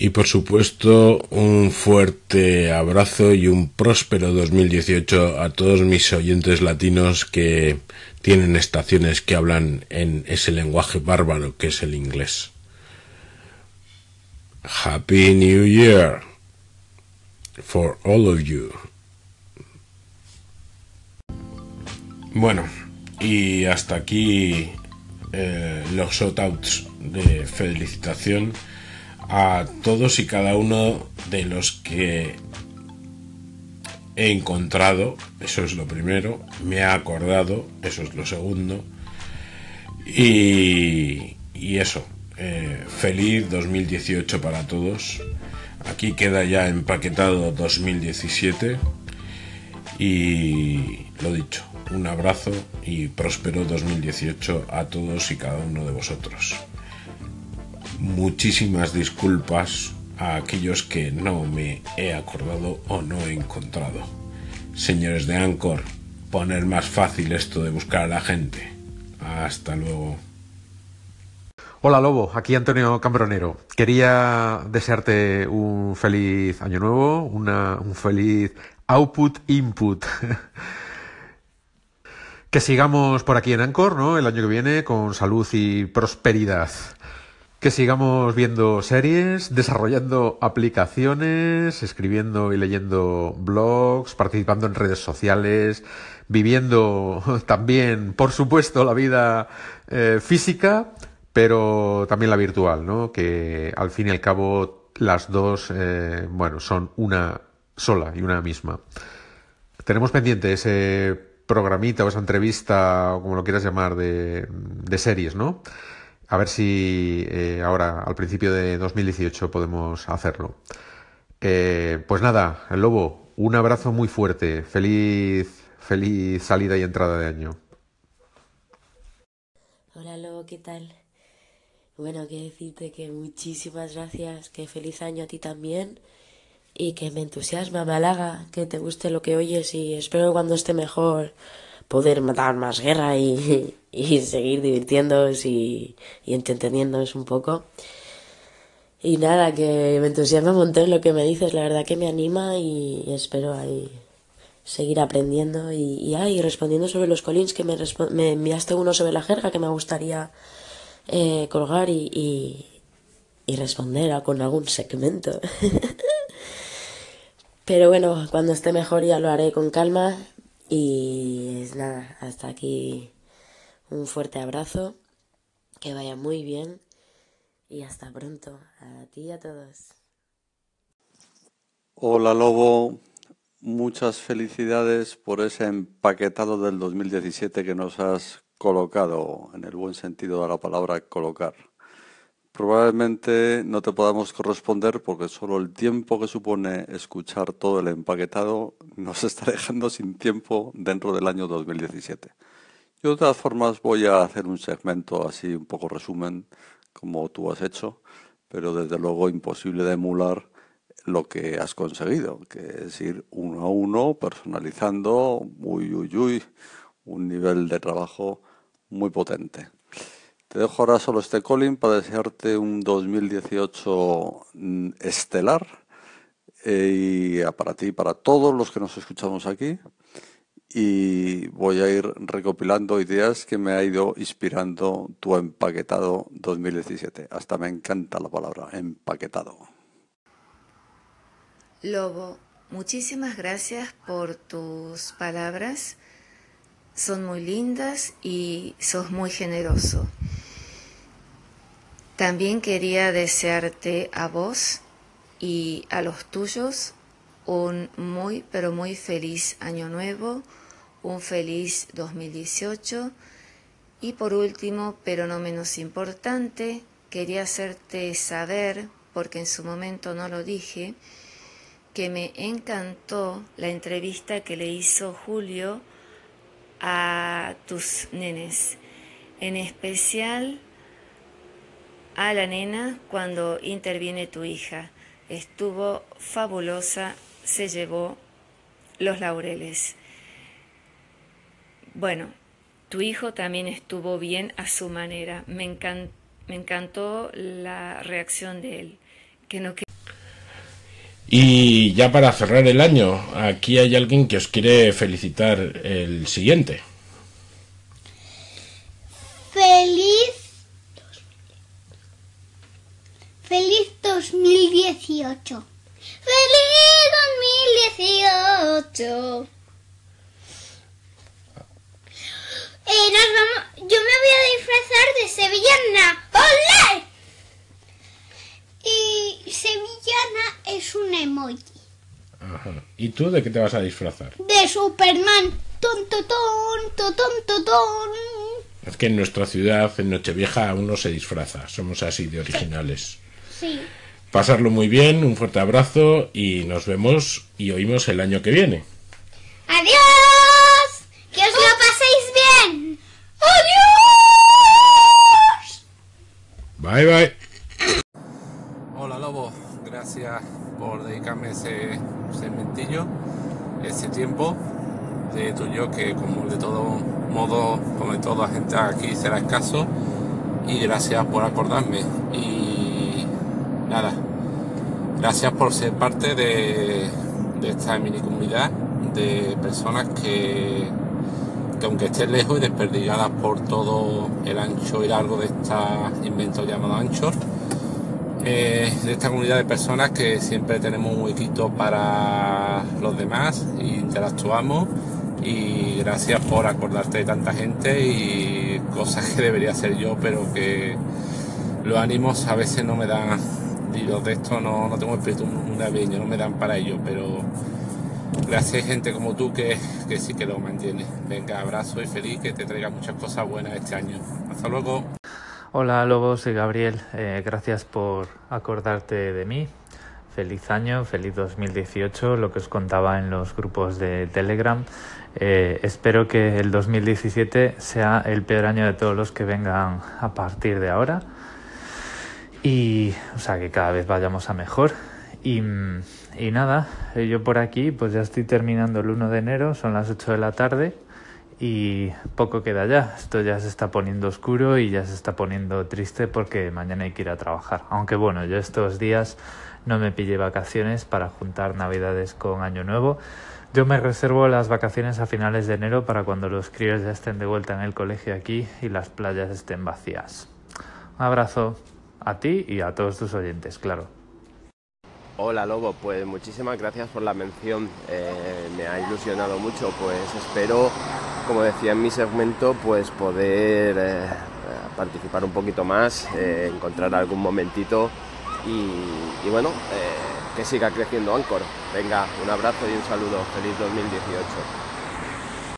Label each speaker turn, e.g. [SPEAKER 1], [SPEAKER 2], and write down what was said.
[SPEAKER 1] Y por supuesto, un fuerte abrazo y un próspero 2018 a todos mis oyentes latinos que tienen estaciones que hablan en ese lenguaje bárbaro que es el inglés. Happy New Year for all of you. Bueno, y hasta aquí eh, los shoutouts de felicitación a todos y cada uno de los que he encontrado, eso es lo primero, me he acordado, eso es lo segundo, y, eso, eh, feliz 2018 para todos. Aquí queda ya empaquetado 2017 y lo dicho, un abrazo y próspero 2018 a todos y cada uno de vosotros. Muchísimas disculpas a aquellos que no me he acordado o no he encontrado. Señores de Anchor, poner más fácil esto de buscar a la gente. Hasta luego.
[SPEAKER 2] Hola Lobo, aquí Antonio Cambronero. Quería desearte un feliz año nuevo, un feliz output input. que sigamos por aquí en Anchor, ¿no? El año que viene con salud y prosperidad. Que sigamos viendo series, desarrollando aplicaciones, escribiendo y leyendo blogs, participando en redes sociales, viviendo también, por supuesto, la vida eh, física pero también la virtual, ¿no? Que al fin y al cabo las dos, eh, bueno, son una sola y una misma. Tenemos pendiente ese programita o esa entrevista, o como lo quieras llamar, de, series, ¿no? A ver si eh, ahora, al principio de 2018, podemos hacerlo. Eh, pues nada, el lobo, un abrazo muy fuerte. Feliz, feliz salida y entrada de año.
[SPEAKER 3] Hola, lobo, ¿qué tal? Bueno, quiero decirte que muchísimas gracias, que feliz año a ti también y que me entusiasma, me halaga, que te guste lo que oyes y espero cuando esté mejor poder matar más guerra y, y seguir divirtiéndonos y, y un poco. Y nada, que me entusiasma un montón lo que me dices, la verdad que me anima y espero ahí seguir aprendiendo y, y, ahí respondiendo sobre los colins que me, me enviaste uno sobre la jerga que me gustaría eh, colgar y, y, responder a, con algún segmento. Pero bueno, cuando esté mejor ya lo haré con calma. Y es nada, hasta aquí un fuerte abrazo. Que vaya muy bien. Y hasta pronto. A ti y a todos.
[SPEAKER 4] Hola Lobo, muchas felicidades por ese empaquetado del 2017 que nos has colocado, en el buen sentido de la palabra colocar. Probablemente no te podamos corresponder porque solo el tiempo que supone escuchar todo el empaquetado nos está dejando sin tiempo dentro del año 2017. Yo de todas formas voy a hacer un segmento así un poco resumen como tú has hecho, pero desde luego imposible de emular lo que has conseguido, que es ir uno a uno, personalizando, uy, uy, uy, un nivel de trabajo muy potente. Te dejo ahora solo este Colin para desearte un 2018 mm, estelar eh, y para ti y para todos los que nos escuchamos aquí. Y voy a ir recopilando ideas que me ha ido inspirando tu empaquetado 2017. Hasta me encanta la palabra empaquetado.
[SPEAKER 5] Lobo, muchísimas gracias por tus palabras son muy lindas y sos muy generoso. También quería desearte a vos y a los tuyos un muy, pero muy feliz año nuevo, un feliz 2018 y por último, pero no menos importante, quería hacerte saber, porque en su momento no lo dije, que me encantó la entrevista que le hizo Julio a tus nenes, en especial a la nena cuando interviene tu hija. Estuvo fabulosa, se llevó los laureles. Bueno, tu hijo también estuvo bien a su manera. Me, me encantó la reacción de él. que no
[SPEAKER 1] Y ya para cerrar el año, aquí hay alguien que os quiere felicitar el siguiente.
[SPEAKER 6] Feliz. Feliz 2018. ¡Feliz 2018! Eh, nos vamos, yo me voy a disfrazar de sevillana. ¡Olé! Y sevillana es un emoji.
[SPEAKER 1] Ajá. ¿Y tú de qué te vas a disfrazar?
[SPEAKER 6] De Superman. Ton, ton, ton, ton, ton, ton.
[SPEAKER 1] Es que en nuestra ciudad, en Nochevieja, uno se disfraza. Somos así de originales.
[SPEAKER 6] Sí.
[SPEAKER 1] Pasarlo muy bien, un fuerte abrazo y nos vemos y oímos el año que viene.
[SPEAKER 6] ¡Adiós! ¡Que os lo paséis bien! ¡Adiós!
[SPEAKER 1] Bye bye.
[SPEAKER 7] Hola Lobo, gracias por dedicarme ese segmentillo, ese tiempo de tuyo que como de todo modo, como de toda la gente aquí será escaso y gracias por acordarme y nada, gracias por ser parte de, esta mini comunidad de personas que, que aunque estén lejos y desperdigadas por todo el ancho y largo de este invento llamado Anchor, eh, de esta comunidad de personas que siempre tenemos un huequito para los demás e interactuamos. Y gracias por acordarte de tanta gente y cosas que debería hacer yo pero que los ánimos a veces no me dan y los de esto no, no tengo espíritu navideño, no me dan para ello pero gracias gente como tú que, que sí que lo mantiene venga abrazo y feliz que te traiga muchas cosas buenas este año hasta luego
[SPEAKER 8] Hola Lobo, soy Gabriel. Eh, gracias por acordarte de mí. Feliz año, feliz 2018, lo que os contaba en los grupos de Telegram. Eh, espero que el 2017 sea el peor año de todos los que vengan a partir de ahora. Y, o sea, que cada vez vayamos a mejor. Y, y nada, eh, yo por aquí pues ya estoy terminando el 1 de enero, son las 8 de la tarde y poco queda ya. Esto ya se está poniendo oscuro y ya se está poniendo triste porque mañana hay que ir a trabajar. Aunque bueno, yo estos días no me pillé vacaciones para juntar Navidades con Año Nuevo. Yo me reservo las vacaciones a finales de enero para cuando los críos ya estén de vuelta en el colegio aquí y las playas estén vacías. Un abrazo a ti y a todos tus oyentes, claro.
[SPEAKER 9] Hola Lobo, pues muchísimas gracias por la mención, eh, me ha ilusionado mucho, pues espero, como decía en mi segmento, pues poder eh, participar un poquito más, eh, encontrar algún momentito y, bueno, que siga creciendo Anchor. Venga, un abrazo y un saludo, feliz 2018.